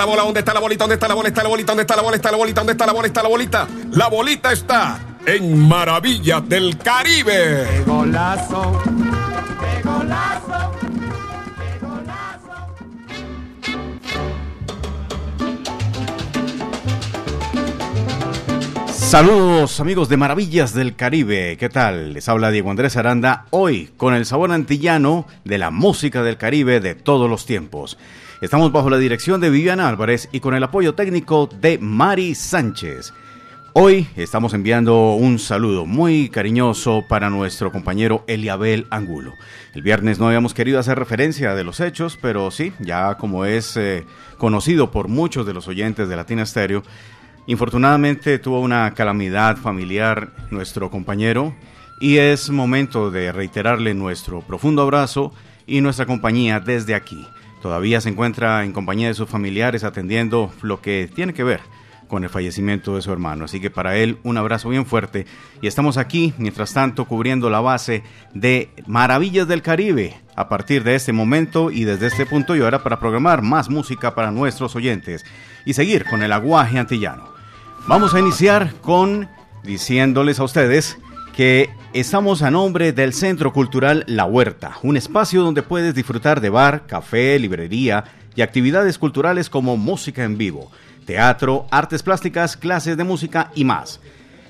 ¿Dónde está la bola? ¿Dónde está la bolita? ¿Dónde está la bola? ¿Está la bolita? ¿Dónde está la bola? ¿Está la bolita? ¿Dónde está la bola? ¿Está la bolita? La bolita está en Maravillas del Caribe. ¡Qué golazo! ¡Qué golazo! Saludos amigos de Maravillas del Caribe, ¿qué tal? Les habla Diego Andrés Aranda hoy con el sabor antillano de la música del Caribe de todos los tiempos. Estamos bajo la dirección de Viviana Álvarez y con el apoyo técnico de Mari Sánchez. Hoy estamos enviando un saludo muy cariñoso para nuestro compañero Eliabel Angulo. El viernes no habíamos querido hacer referencia de los hechos, pero sí, ya como es eh, conocido por muchos de los oyentes de Latina Stereo, Infortunadamente tuvo una calamidad familiar nuestro compañero y es momento de reiterarle nuestro profundo abrazo y nuestra compañía desde aquí. Todavía se encuentra en compañía de sus familiares atendiendo lo que tiene que ver con el fallecimiento de su hermano. Así que para él un abrazo bien fuerte y estamos aquí, mientras tanto, cubriendo la base de Maravillas del Caribe a partir de este momento y desde este punto y ahora para programar más música para nuestros oyentes y seguir con el aguaje antillano. Vamos a iniciar con diciéndoles a ustedes que estamos a nombre del Centro Cultural La Huerta, un espacio donde puedes disfrutar de bar, café, librería y actividades culturales como música en vivo, teatro, artes plásticas, clases de música y más.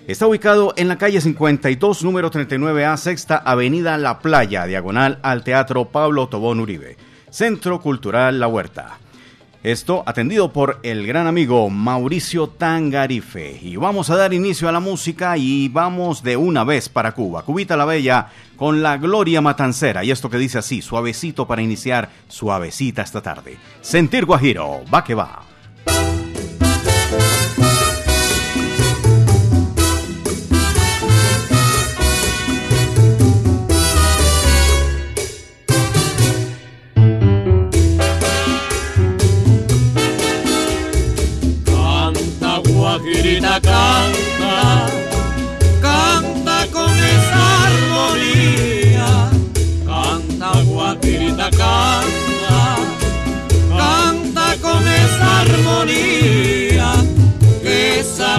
Está ubicado en la calle 52, número 39A, Sexta Avenida La Playa, diagonal al Teatro Pablo Tobón Uribe. Centro Cultural La Huerta. Esto atendido por el gran amigo Mauricio Tangarife. Y vamos a dar inicio a la música y vamos de una vez para Cuba. Cubita la Bella con la Gloria Matancera. Y esto que dice así, suavecito para iniciar, suavecita esta tarde. Sentir Guajiro, va que va.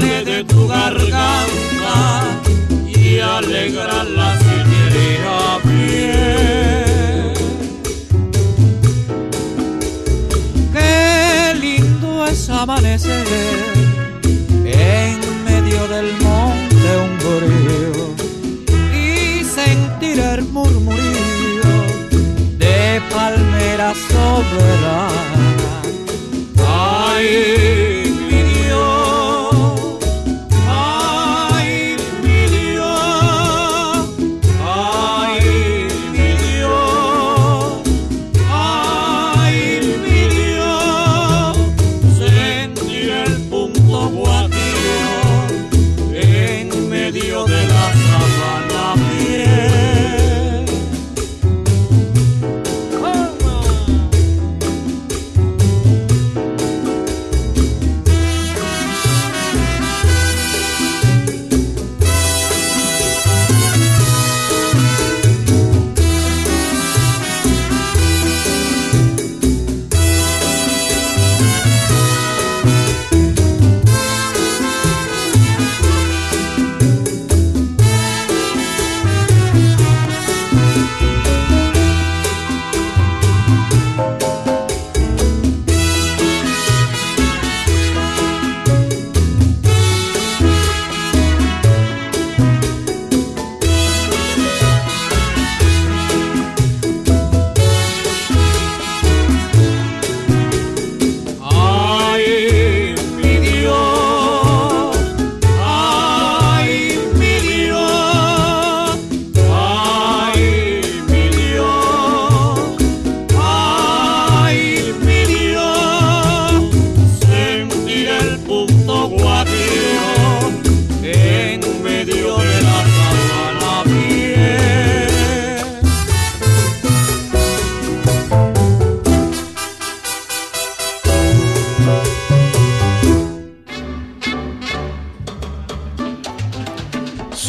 De tu garganta y alegra la siniería bien. Qué lindo es amanecer en medio del monte goreo y sentir el murmurío de palmeras soberanas.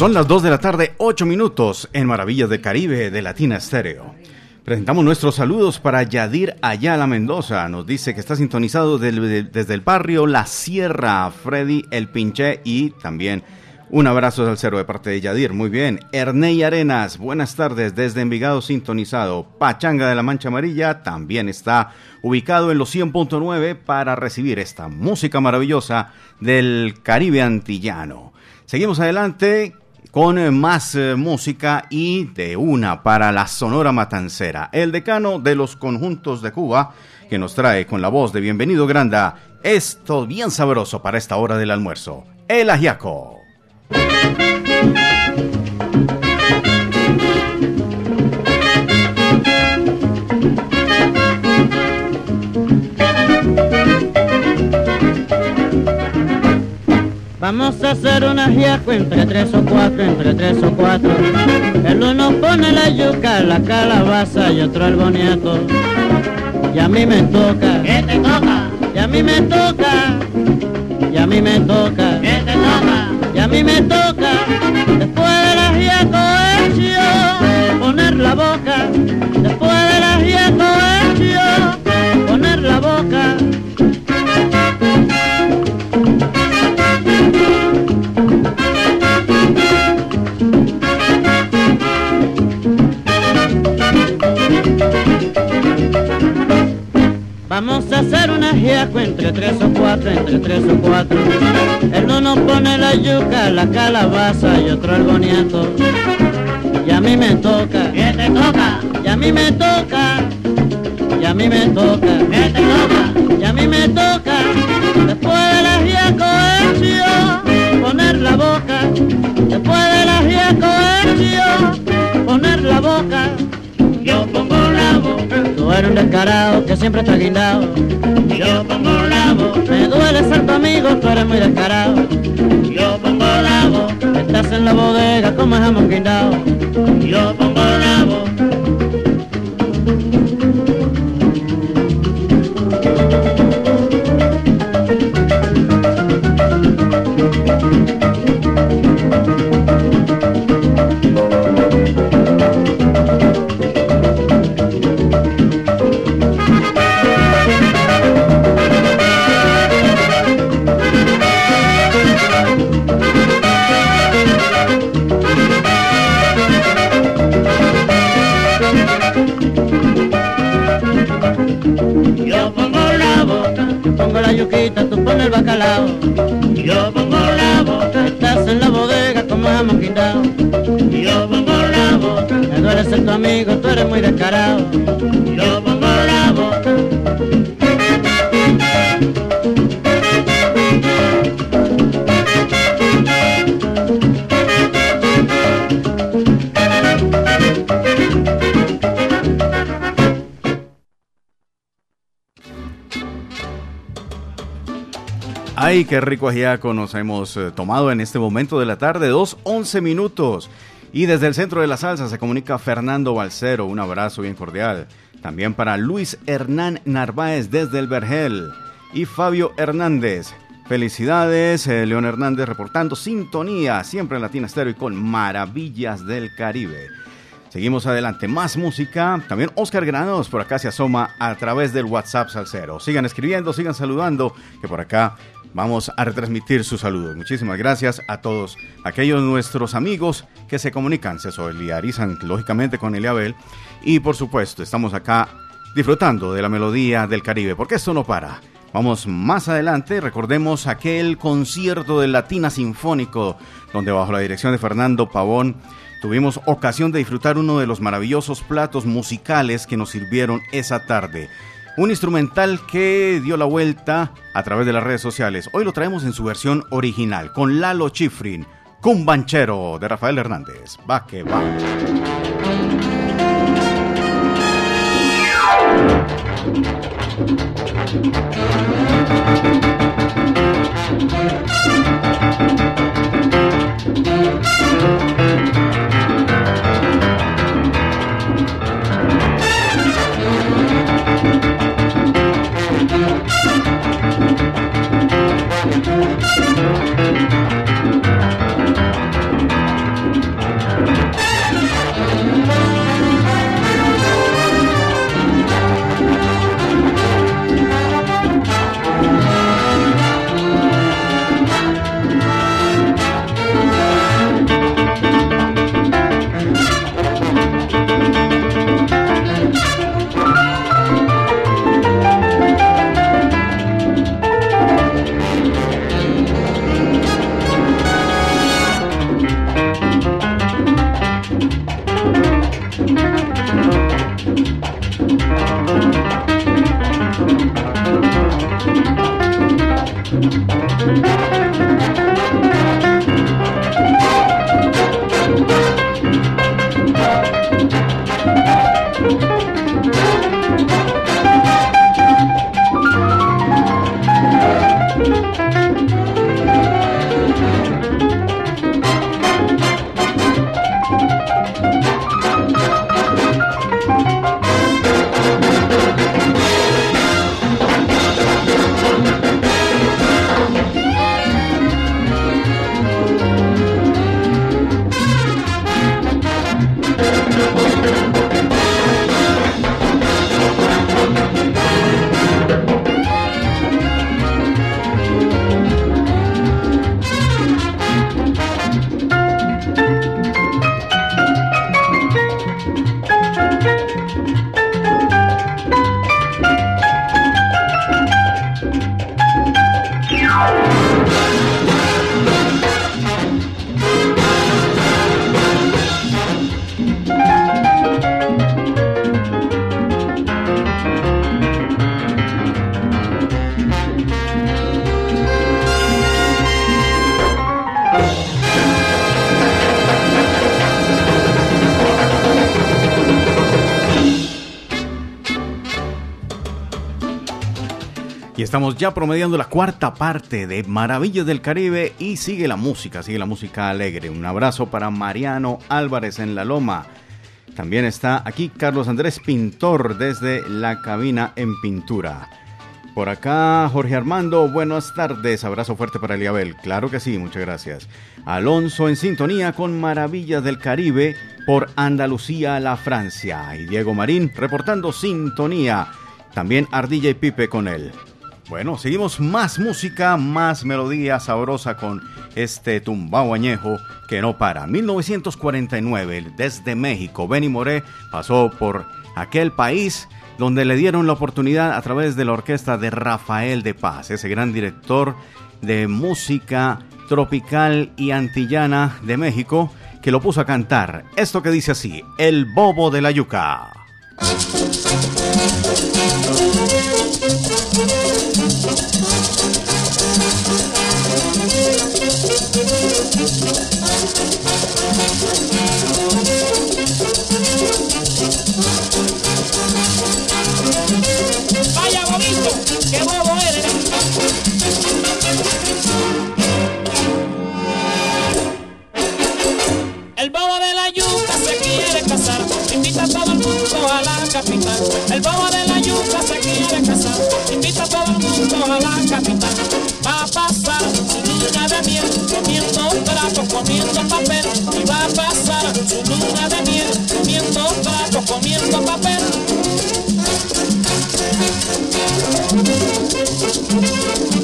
Son las 2 de la tarde, 8 minutos en Maravillas del Caribe de Latina Estéreo. Presentamos nuestros saludos para Yadir Ayala Mendoza. Nos dice que está sintonizado desde el barrio La Sierra, Freddy El Pinche y también un abrazo al cero de parte de Yadir. Muy bien. Erney Arenas, buenas tardes desde Envigado sintonizado. Pachanga de la Mancha Amarilla también está ubicado en los 100.9 para recibir esta música maravillosa del Caribe antillano. Seguimos adelante con eh, más eh, música y de una para la Sonora Matancera. El decano de los conjuntos de Cuba, que nos trae con la voz de Bienvenido Granda, esto bien sabroso para esta hora del almuerzo. El ajiaco. Vamos a hacer un ajiaco entre tres o cuatro, entre tres o cuatro. El uno pone la yuca, la calabaza y otro el boniato. Y a mí me toca. ¿Qué te toca? Y a mí me toca. Y a mí me toca. ¿Qué te toca? Y a mí me toca. Después del ajiaco hecho, poner la boca. Después del ajiaco hecho, Vamos a hacer un ajiaco entre tres o cuatro, entre tres o cuatro. El uno pone la yuca, la calabaza y otro el boniato. Y a mí me toca. ¿Qué te toca? Y a mí me toca. Y a mí me toca. ¿Qué te toca? Y a mí me toca. Después del ajiaco hecho, poner la boca. Después del ajiaco hecho, poner la boca. Eres un descarado que siempre está guindado. Yo pongo la boca. Me duele ser tu amigo, tú eres muy descarado. Yo pongo la boca. Estás en la bodega como jamón guindado. Yo pongo la. Tú pones el bacalao. Yo pongo la boca. Estás en la bodega como jamón guindado. Yo pongo la boca. Me duele ser tu amigo, tú eres muy descarado. Yo pongo la boca. Ay, qué rico ajiaco nos hemos eh, tomado en este momento de la tarde, dos once minutos. Y desde el centro de la salsa se comunica Fernando Balcero, un abrazo bien cordial. También para Luis Hernán Narváez desde el Vergel y Fabio Hernández. Felicidades, eh, León Hernández reportando sintonía, siempre en Latina Estéreo y con Maravillas del Caribe. Seguimos adelante, más música. También Oscar Granados por acá se asoma a través del WhatsApp Salcero. Sigan escribiendo, sigan saludando, que por acá vamos a retransmitir sus saludos. Muchísimas gracias a todos aquellos nuestros amigos que se comunican, se solidarizan lógicamente con Eliabel. Y por supuesto, estamos acá disfrutando de la melodía del Caribe, porque esto no para. Vamos más adelante, recordemos aquel concierto del Latina Sinfónico, donde bajo la dirección de Fernando Pavón tuvimos ocasión de disfrutar uno de los maravillosos platos musicales que nos sirvieron esa tarde un instrumental que dio la vuelta a través de las redes sociales. Hoy lo traemos en su versión original, con Lalo Chifrin, Cumbanchero, de Rafael Hernández. Va que va. Estamos ya promediando la cuarta parte de Maravillas del Caribe y sigue la música, sigue la música alegre. Un abrazo para Mariano Álvarez en La Loma. También está aquí Carlos Andrés Pintor desde la cabina en pintura. Por acá Jorge Armando, buenas tardes, abrazo fuerte para Eliabel, claro que sí, muchas gracias. Alonso en sintonía con Maravillas del Caribe por Andalucía, la Francia. Y Diego Marín reportando sintonía. También Ardilla y Pipe con él. Bueno, seguimos más música, más melodía sabrosa con este tumbao añejo que no para. 1949, desde México, Benny Moré pasó por aquel país donde le dieron la oportunidad a través de la orquesta de Rafael de Paz, ese gran director de música tropical y antillana de México, que lo puso a cantar. Esto que dice así, El Bobo de la Yuca. El bobo de la yuca se quiere casar, invita a todo el mundo a la capital. Va a pasar su luna de miel, comiendo trapo, comiendo papel. Y va a pasar su luna de miel, comiendo trapo, comiendo papel. ¡Arriba,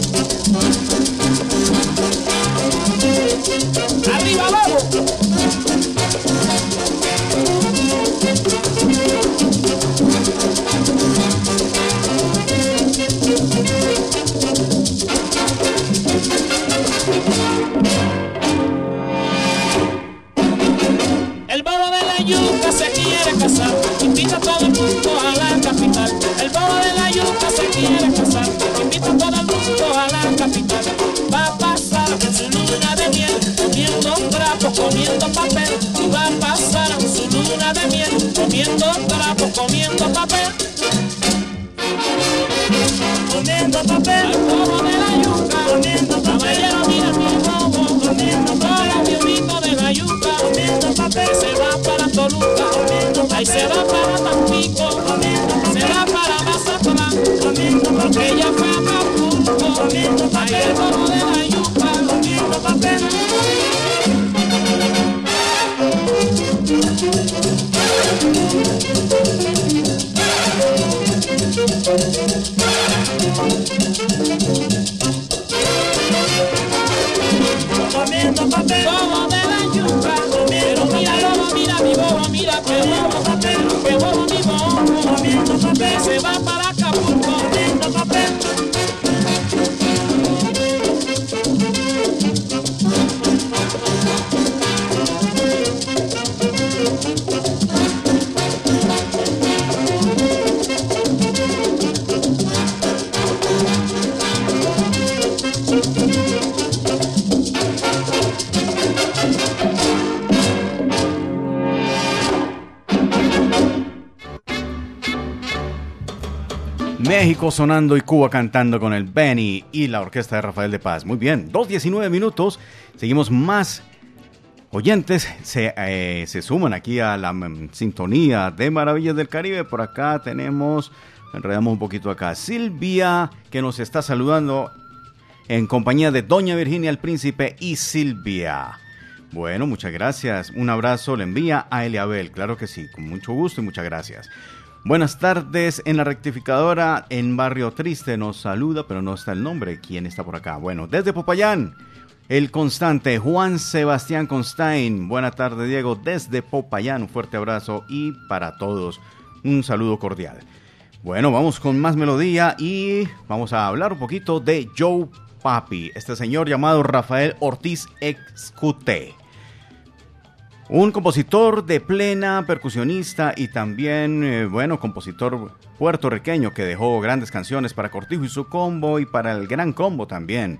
México sonando y Cuba cantando con el Benny y la orquesta de Rafael de Paz. Muy bien, 2.19 minutos. Seguimos más oyentes. Se, eh, se suman aquí a la mm, sintonía de Maravillas del Caribe. Por acá tenemos, enredamos un poquito acá, Silvia, que nos está saludando en compañía de Doña Virginia el Príncipe y Silvia. Bueno, muchas gracias. Un abrazo le envía a Eliabel. Claro que sí, con mucho gusto y muchas gracias. Buenas tardes en la rectificadora en Barrio Triste. Nos saluda, pero no está el nombre. ¿Quién está por acá? Bueno, desde Popayán, el constante Juan Sebastián Constain. Buena tarde, Diego, desde Popayán. Un fuerte abrazo y para todos un saludo cordial. Bueno, vamos con más melodía y vamos a hablar un poquito de Joe Papi, este señor llamado Rafael Ortiz Excute. Un compositor de plena, percusionista y también, eh, bueno, compositor puertorriqueño que dejó grandes canciones para Cortijo y su combo y para el Gran Combo también.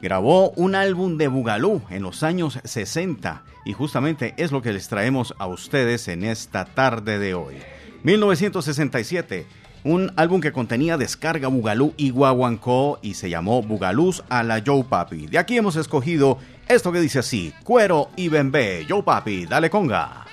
Grabó un álbum de Bugalú en los años 60 y justamente es lo que les traemos a ustedes en esta tarde de hoy. 1967, un álbum que contenía descarga Bugalú y Guaguancó y se llamó Bugalús a la Joe Papi. De aquí hemos escogido esto que dice así, cuero y bembé, yo papi, dale conga.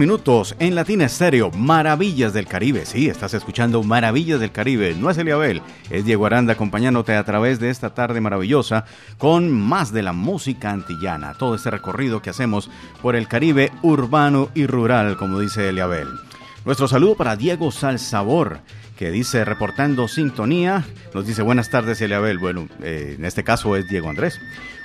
Minutos en Latina Estéreo, Maravillas del Caribe. Sí, estás escuchando Maravillas del Caribe. No es Eliabel, es Diego Aranda acompañándote a través de esta tarde maravillosa con más de la música antillana. Todo este recorrido que hacemos por el Caribe urbano y rural, como dice Eliabel. Nuestro saludo para Diego Salsabor que dice reportando sintonía, nos dice buenas tardes Eliabel, bueno, eh, en este caso es Diego Andrés.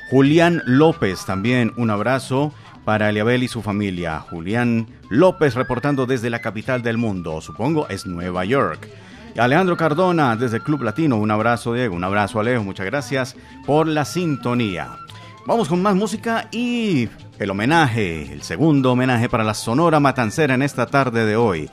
Julián López también un abrazo para Eliabel y su familia. Julián López reportando desde la capital del mundo, supongo es Nueva York. Alejandro Cardona desde Club Latino, un abrazo Diego, un abrazo Alejo, muchas gracias por la sintonía. Vamos con más música y el homenaje, el segundo homenaje para la Sonora Matancera en esta tarde de hoy.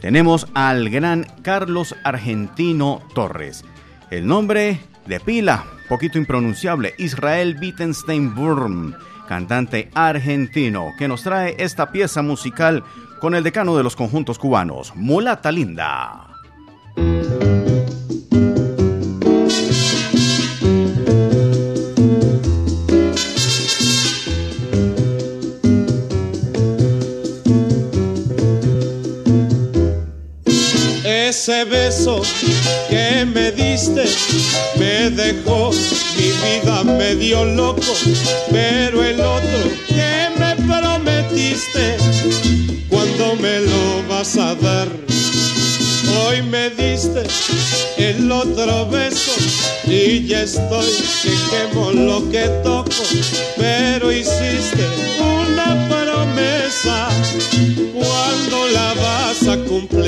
Tenemos al gran Carlos Argentino Torres. El nombre de pila, poquito impronunciable, Israel Wittenstein Burm cantante argentino, que nos trae esta pieza musical con el decano de los conjuntos cubanos, Mulata Linda. Ese beso que me diste me dejó mi vida medio loco, pero el otro que me prometiste, ¿cuándo me lo vas a dar? Hoy me diste el otro beso y ya estoy que quemo lo que toco, pero hiciste una promesa, ¿cuándo la vas a cumplir?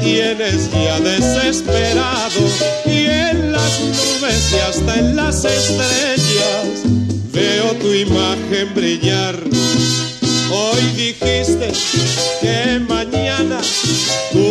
Tienes ya desesperado y en las nubes y hasta en las estrellas veo tu imagen brillar. Hoy dijiste que mañana cumplirás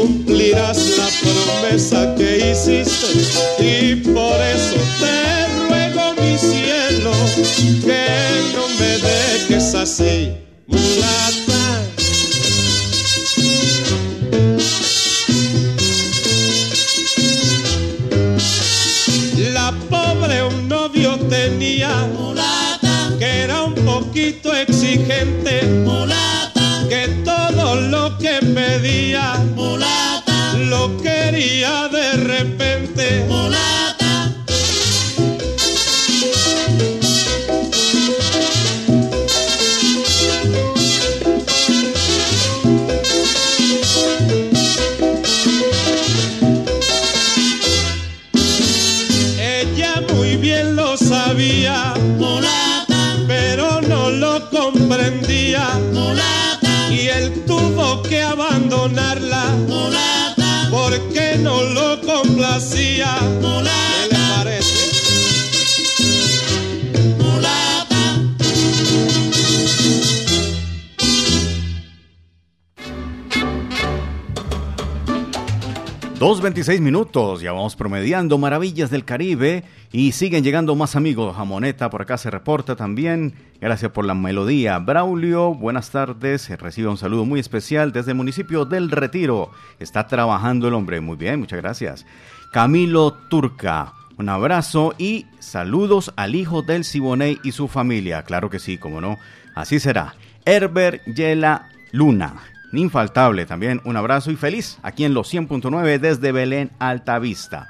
minutos, ya vamos promediando maravillas del Caribe y siguen llegando más amigos. Jamoneta por acá se reporta también. Gracias por la melodía. Braulio, buenas tardes. Recibe un saludo muy especial desde el municipio del Retiro. Está trabajando el hombre. Muy bien, muchas gracias. Camilo Turca, un abrazo y saludos al hijo del Siboney y su familia. Claro que sí, como no. Así será. Herbert Yela Luna. Infaltable también un abrazo y feliz aquí en los 100.9 desde Belén Altavista.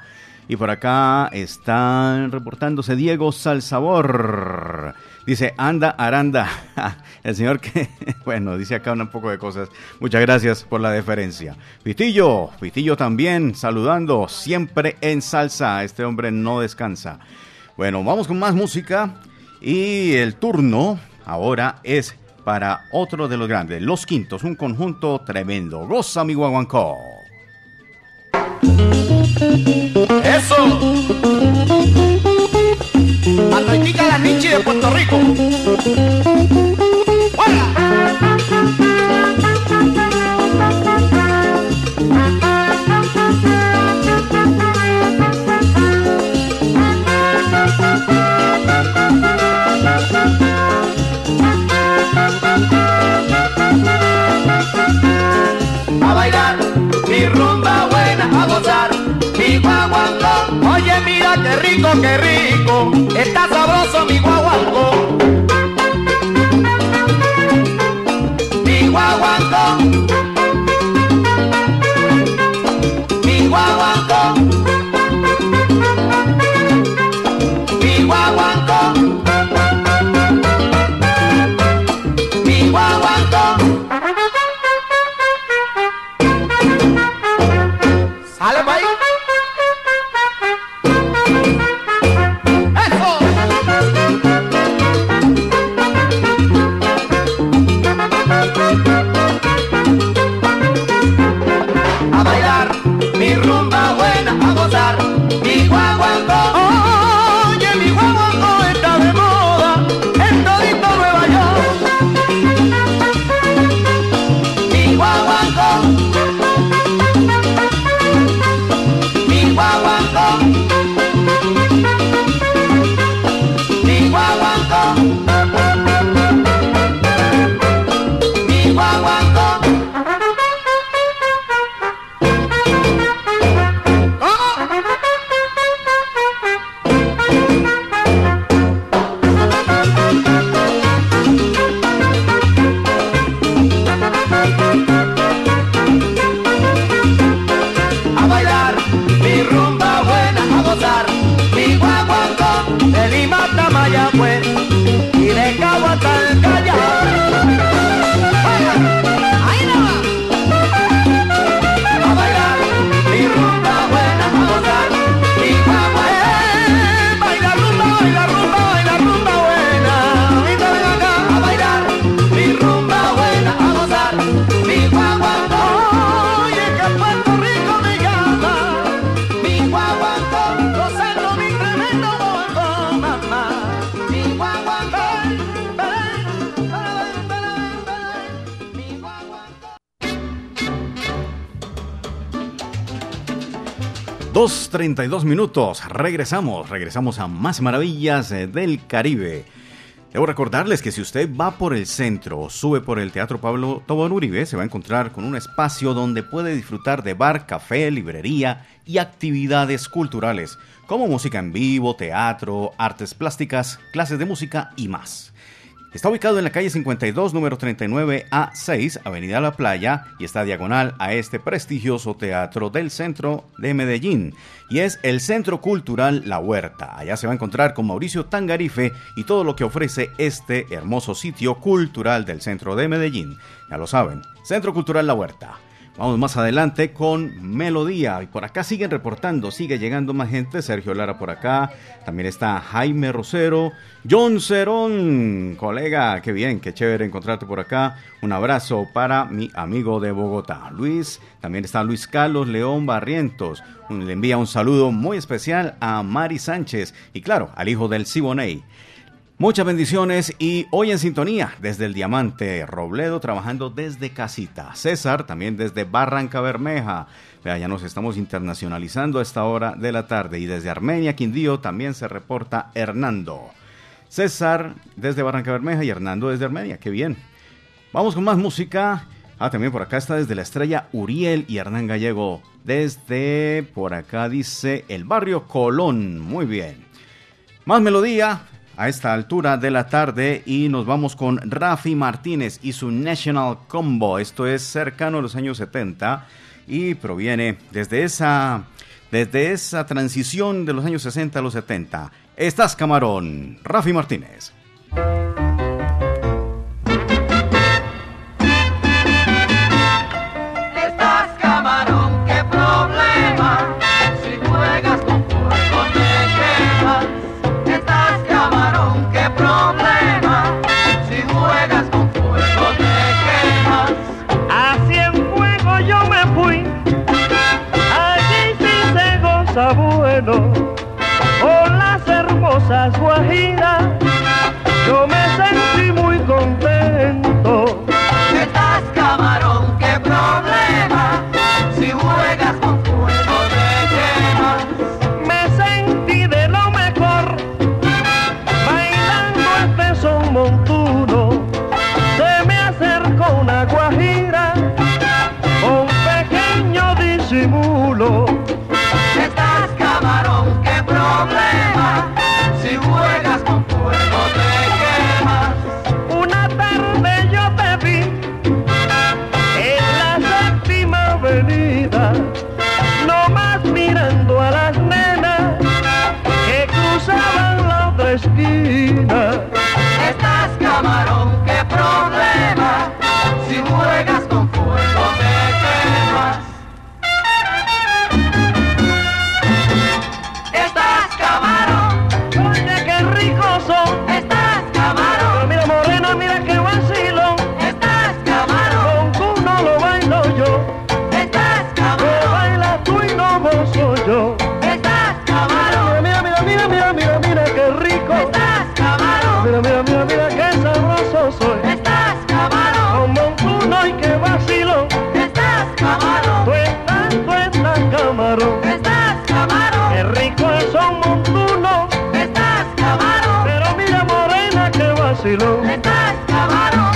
Y por acá están reportándose Diego Salsabor. Dice, anda, aranda. El señor que, bueno, dice acá un poco de cosas. Muchas gracias por la deferencia. Pitillo, Pitillo también saludando, siempre en salsa. Este hombre no descansa. Bueno, vamos con más música. Y el turno ahora es para otro de los grandes, Los Quintos, un conjunto tremendo. Goza mi guaguancó. Eso. Atoitica la Nichi de Puerto Rico. Mira qué rico, qué rico, está sabroso mi guaguancó. Mi guaguancó. 2.32 minutos. Regresamos, regresamos a más maravillas eh, del Caribe. Debo recordarles que si usted va por el centro o sube por el Teatro Pablo Tobón Uribe, se va a encontrar con un espacio donde puede disfrutar de bar, café, librería y actividades culturales, como música en vivo, teatro, artes plásticas, clases de música y más. Está ubicado en la calle 52, número 39 A6, Avenida La Playa, y está diagonal a este prestigioso teatro del centro de Medellín. Y es el Centro Cultural La Huerta. Allá se va a encontrar con Mauricio Tangarife y todo lo que ofrece este hermoso sitio cultural del centro de Medellín. Ya lo saben, Centro Cultural La Huerta. Vamos más adelante con Melodía. Y por acá siguen reportando, sigue llegando más gente. Sergio Lara por acá. También está Jaime Rosero. John Cerón, colega, qué bien, qué chévere encontrarte por acá. Un abrazo para mi amigo de Bogotá, Luis. También está Luis Carlos León Barrientos. Le envía un saludo muy especial a Mari Sánchez y claro, al hijo del Siboney. Muchas bendiciones y hoy en sintonía desde el Diamante Robledo trabajando desde casita. César también desde Barranca Bermeja. Ya nos estamos internacionalizando a esta hora de la tarde y desde Armenia, Quindío también se reporta Hernando. César desde Barranca Bermeja y Hernando desde Armenia, qué bien. Vamos con más música. Ah, también por acá está desde la estrella Uriel y Hernán Gallego. Desde por acá dice el barrio Colón. Muy bien. Más melodía, a esta altura de la tarde y nos vamos con Rafi Martínez y su National Combo. Esto es cercano a los años 70 y proviene desde esa, desde esa transición de los años 60 a los 70. Estás camarón, Rafi Martínez. Estás camarón.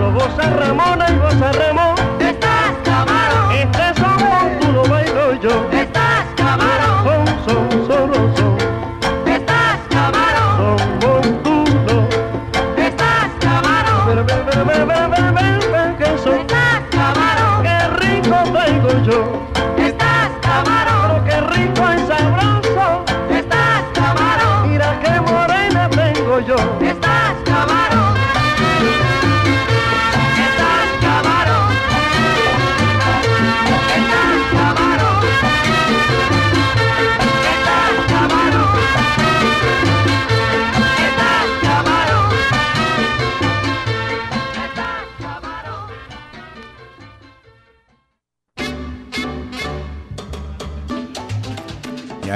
Lo goza Ramona y goza Ramón.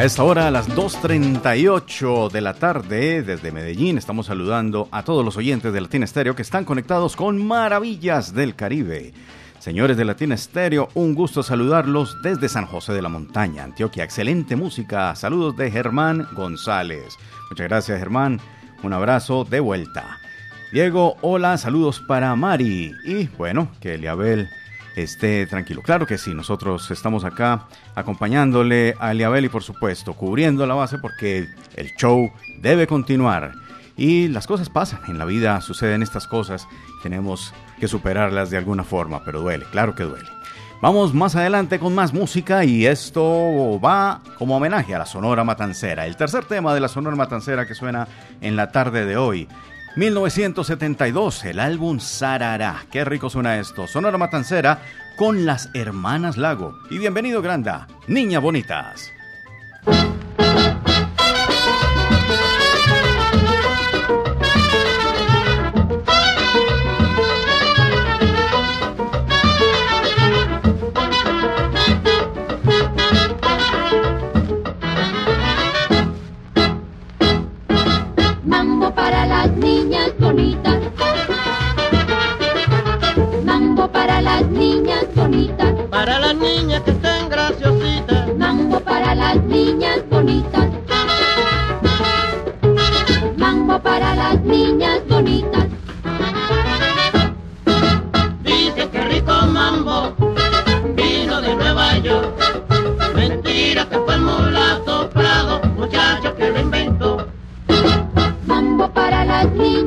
Esta hora, a las 2.38 de la tarde, desde Medellín, estamos saludando a todos los oyentes de Latina Estéreo que están conectados con Maravillas del Caribe. Señores de Latina Estéreo, un gusto saludarlos desde San José de la Montaña, Antioquia. Excelente música. Saludos de Germán González. Muchas gracias, Germán. Un abrazo de vuelta. Diego, hola, saludos para Mari. Y bueno, que Eliabel esté tranquilo. Claro que sí, nosotros estamos acá acompañándole a Eliabel y por supuesto cubriendo la base porque el show debe continuar. Y las cosas pasan, en la vida suceden estas cosas, tenemos que superarlas de alguna forma, pero duele, claro que duele. Vamos más adelante con más música y esto va como homenaje a la Sonora Matancera, el tercer tema de la Sonora Matancera que suena en la tarde de hoy. 1972, el álbum Sarará. Qué rico suena esto. Sonora Matancera con las hermanas Lago. Y bienvenido, Granda, Niña Bonitas. Mambo para las niñas bonitas. Mambo para las niñas bonitas. Para las niñas que estén graciositas. Mambo para las niñas bonitas. Mambo para las niñas bonitas. Mambo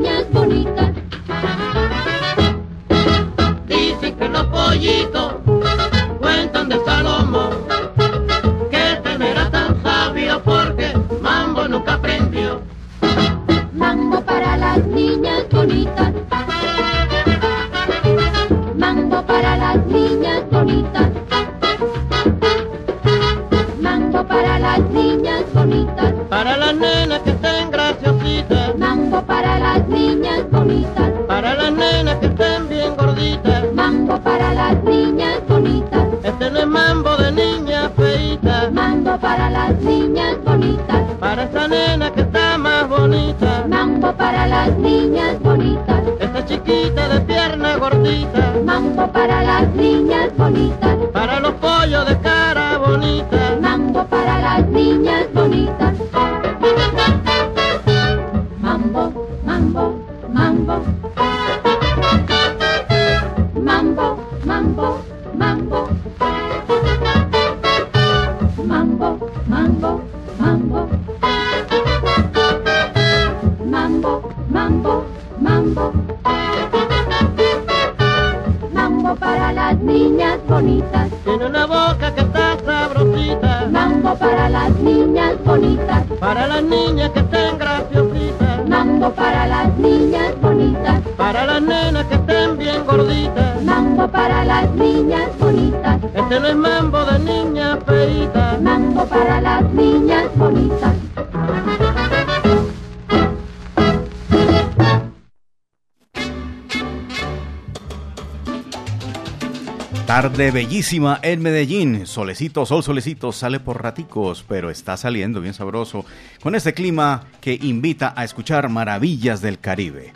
Tarde bellísima en Medellín. Solecito, sol, solecito, sale por raticos, pero está saliendo bien sabroso con este clima que invita a escuchar maravillas del Caribe.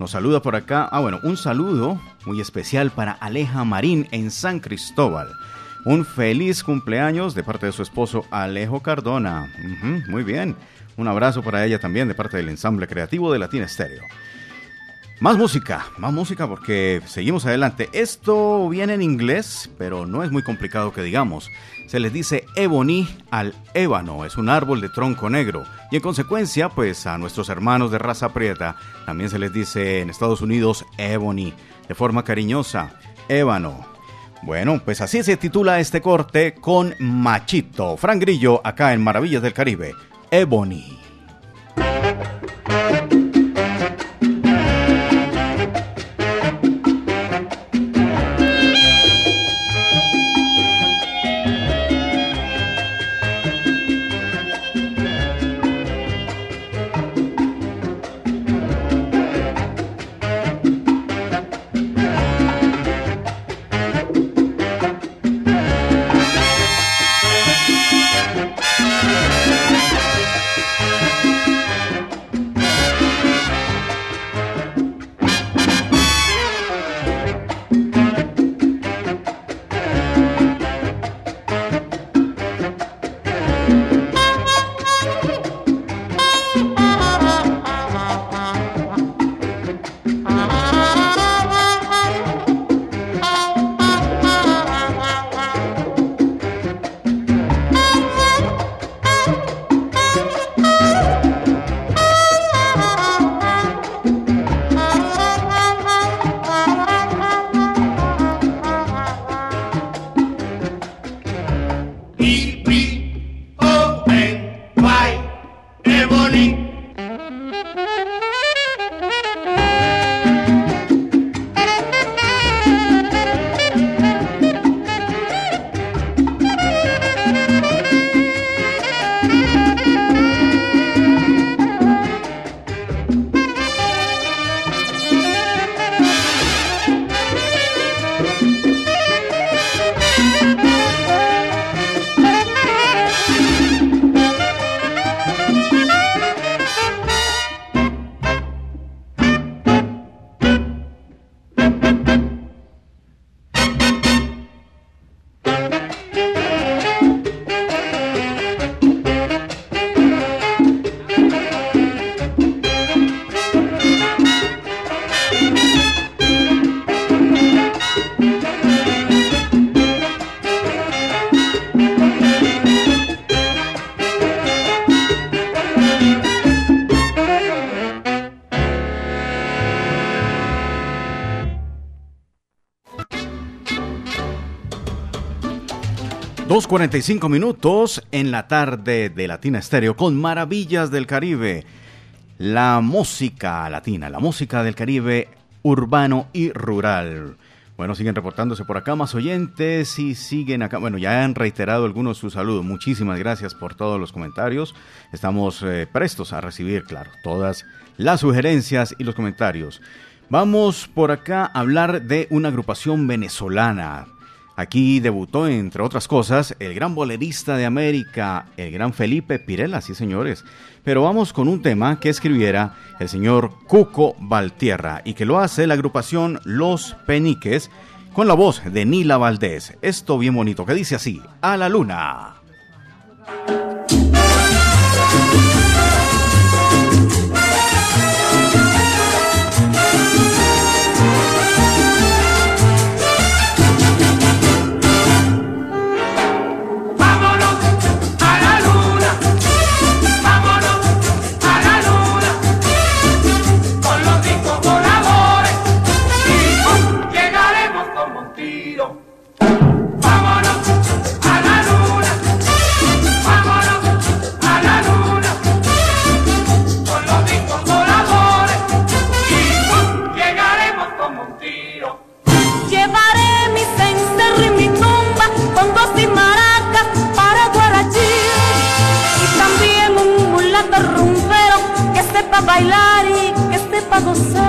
Nos saluda por acá. Ah, bueno, un saludo muy especial para Aleja Marín en San Cristóbal. Un feliz cumpleaños de parte de su esposo Alejo Cardona. Muy bien. Un abrazo para ella también de parte del ensamble creativo de Latina Estéreo. Más música, más música porque seguimos adelante. Esto viene en inglés, pero no es muy complicado que digamos. Se les dice ebony al ébano, es un árbol de tronco negro. Y en consecuencia, pues a nuestros hermanos de raza prieta también se les dice en Estados Unidos ebony, de forma cariñosa, ébano. Bueno, pues así se titula este corte con Machito. Fran Grillo, acá en Maravillas del Caribe. Ebony. 2.45 minutos en la tarde de Latina Estéreo con Maravillas del Caribe. La música latina, la música del Caribe urbano y rural. Bueno, siguen reportándose por acá más oyentes y siguen acá. Bueno, ya han reiterado algunos sus saludos. Muchísimas gracias por todos los comentarios. Estamos eh, prestos a recibir, claro, todas las sugerencias y los comentarios. Vamos por acá a hablar de una agrupación venezolana Aquí debutó, entre otras cosas, el gran bolerista de América, el gran Felipe Pirela, sí señores. Pero vamos con un tema que escribiera el señor Cuco Valtierra y que lo hace la agrupación Los Peniques con la voz de Nila Valdés. Esto bien bonito, que dice así, a la luna.「so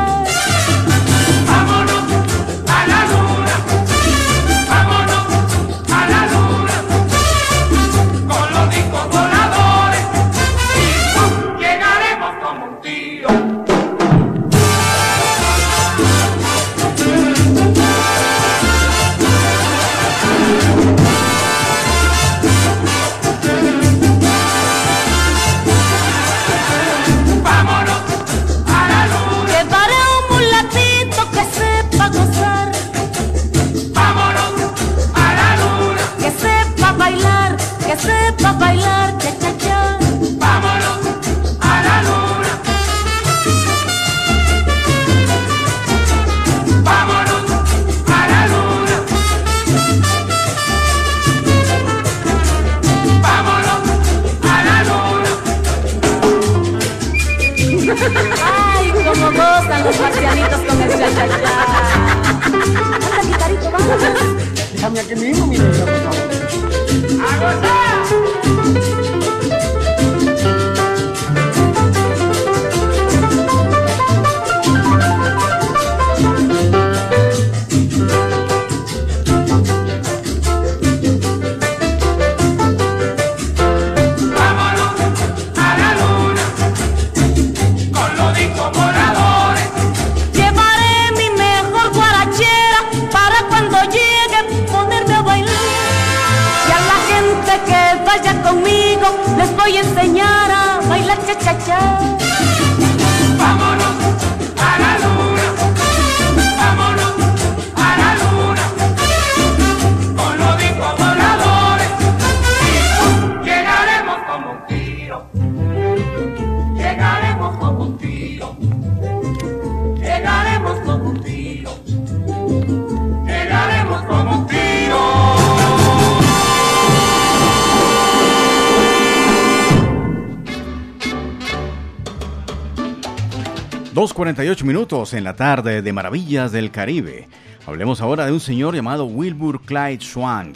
2.48 minutos en la tarde de Maravillas del Caribe. Hablemos ahora de un señor llamado Wilbur Clyde Swan.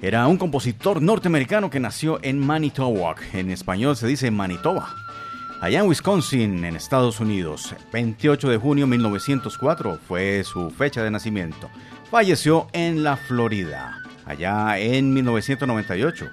Era un compositor norteamericano que nació en Manitowoc, en español se dice Manitoba, allá en Wisconsin, en Estados Unidos. 28 de junio de 1904 fue su fecha de nacimiento. Falleció en la Florida, allá en 1998.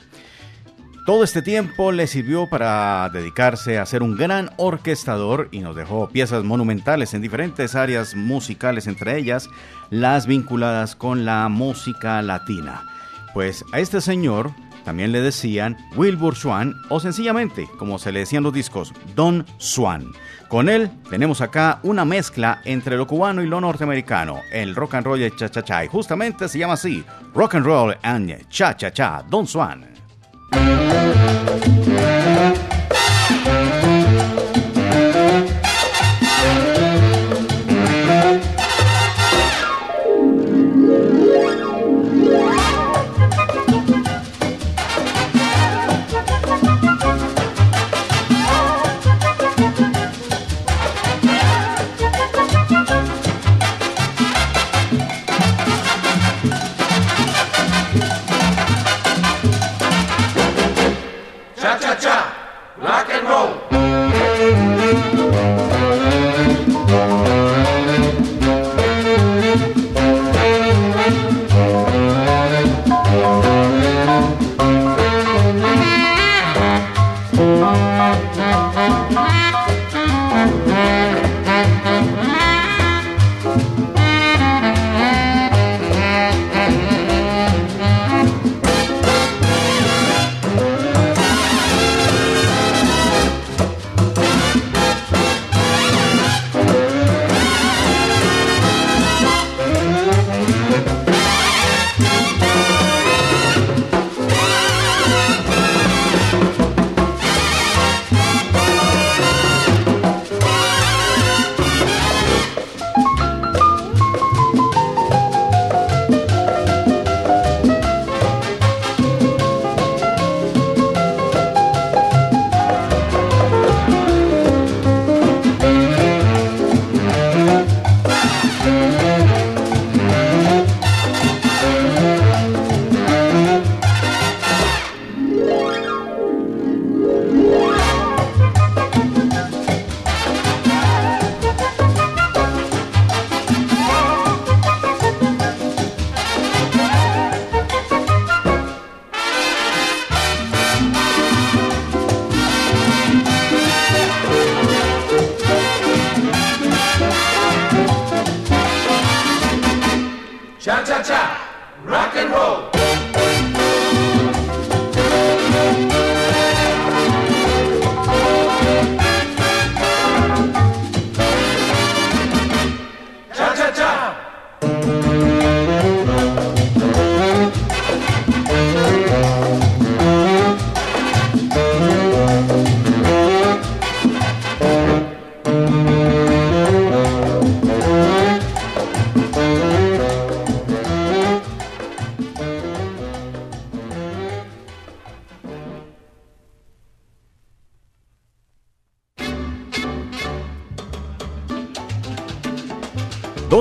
Todo este tiempo le sirvió para dedicarse a ser un gran orquestador y nos dejó piezas monumentales en diferentes áreas musicales, entre ellas las vinculadas con la música latina. Pues a este señor también le decían Wilbur Swan o sencillamente, como se le decían los discos, Don Swan. Con él tenemos acá una mezcla entre lo cubano y lo norteamericano, el rock and roll y cha cha cha. Y justamente se llama así, Rock and Roll and Cha Cha Cha, Don Swan. Dos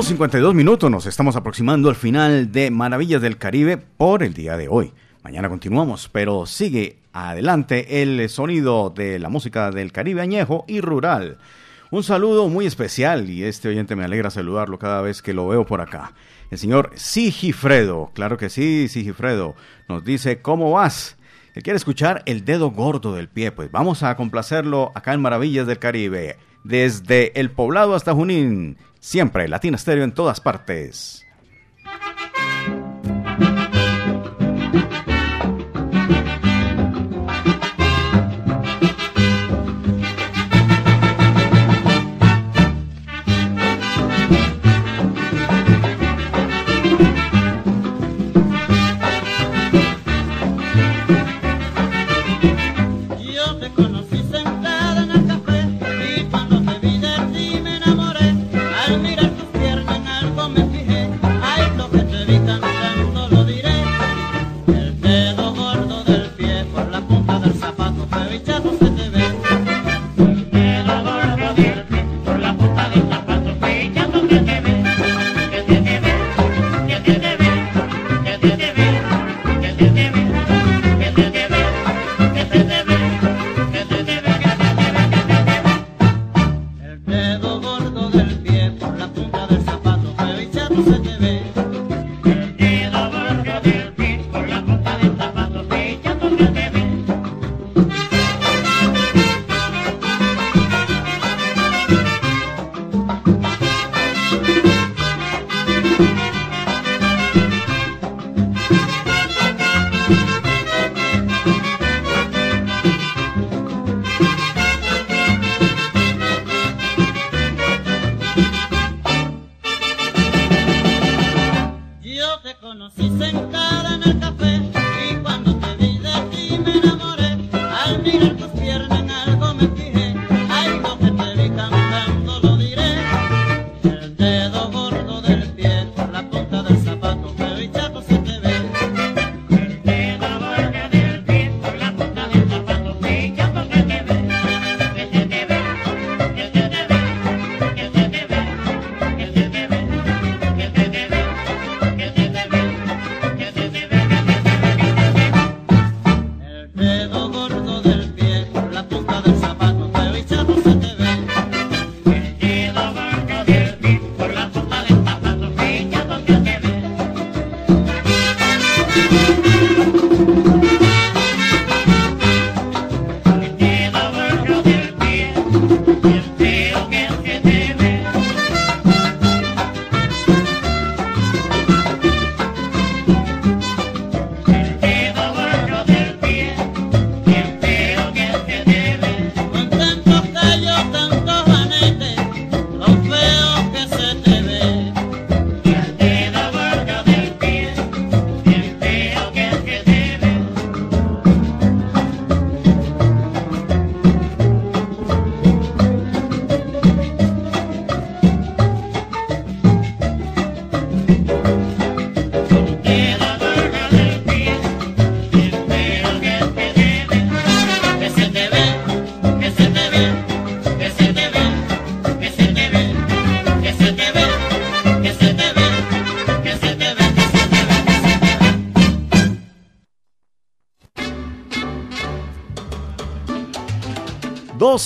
52 minutos, nos estamos aproximando al final de Maravillas del Caribe por el día de hoy. Mañana continuamos, pero sigue adelante el sonido de la música del Caribe añejo y rural. Un saludo muy especial y este oyente me alegra saludarlo cada vez que lo veo por acá. El señor Sigifredo, claro que sí, Sigifredo, nos dice, ¿cómo vas? Él quiere escuchar el dedo gordo del pie, pues vamos a complacerlo acá en Maravillas del Caribe, desde el poblado hasta Junín. Siempre Latina Stereo en todas partes.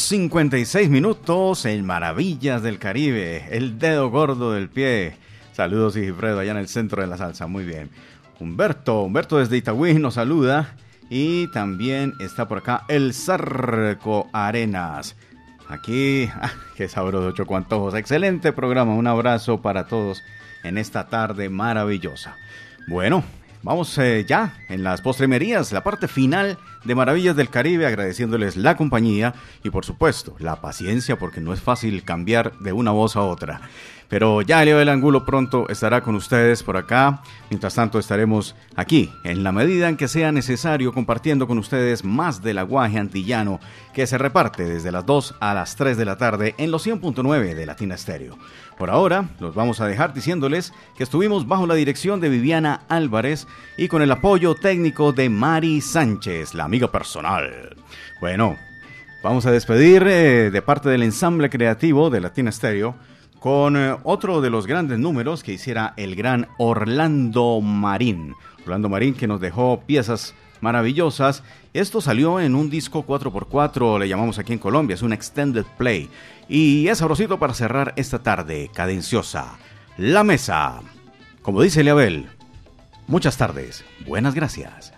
2.56 minutos en Maravillas del Caribe, el dedo gordo del pie. Saludos, Sigifredo, allá en el centro de la salsa. Muy bien. Humberto, Humberto desde Itagüí nos saluda. Y también está por acá el Zarco Arenas. Aquí, ah, qué sabroso, Choco Antojos. Excelente programa. Un abrazo para todos en esta tarde maravillosa. Bueno, vamos eh, ya en las postremerías, la parte final de Maravillas del Caribe, agradeciéndoles la compañía y por supuesto la paciencia porque no es fácil cambiar de una voz a otra. Pero ya Leo del Angulo pronto estará con ustedes por acá. Mientras tanto estaremos aquí, en la medida en que sea necesario, compartiendo con ustedes más del aguaje antillano que se reparte desde las 2 a las 3 de la tarde en los 100.9 de Latina Estéreo. Por ahora, los vamos a dejar diciéndoles que estuvimos bajo la dirección de Viviana Álvarez y con el apoyo técnico de Mari Sánchez, la amiga personal. Bueno, vamos a despedir eh, de parte del ensamble creativo de Latina Estéreo con eh, otro de los grandes números que hiciera el gran Orlando Marín. Orlando Marín que nos dejó piezas maravillosas. Esto salió en un disco 4x4, le llamamos aquí en Colombia, es un extended play. Y es sabrosito para cerrar esta tarde, cadenciosa. La mesa. Como dice Leabel, muchas tardes, buenas gracias.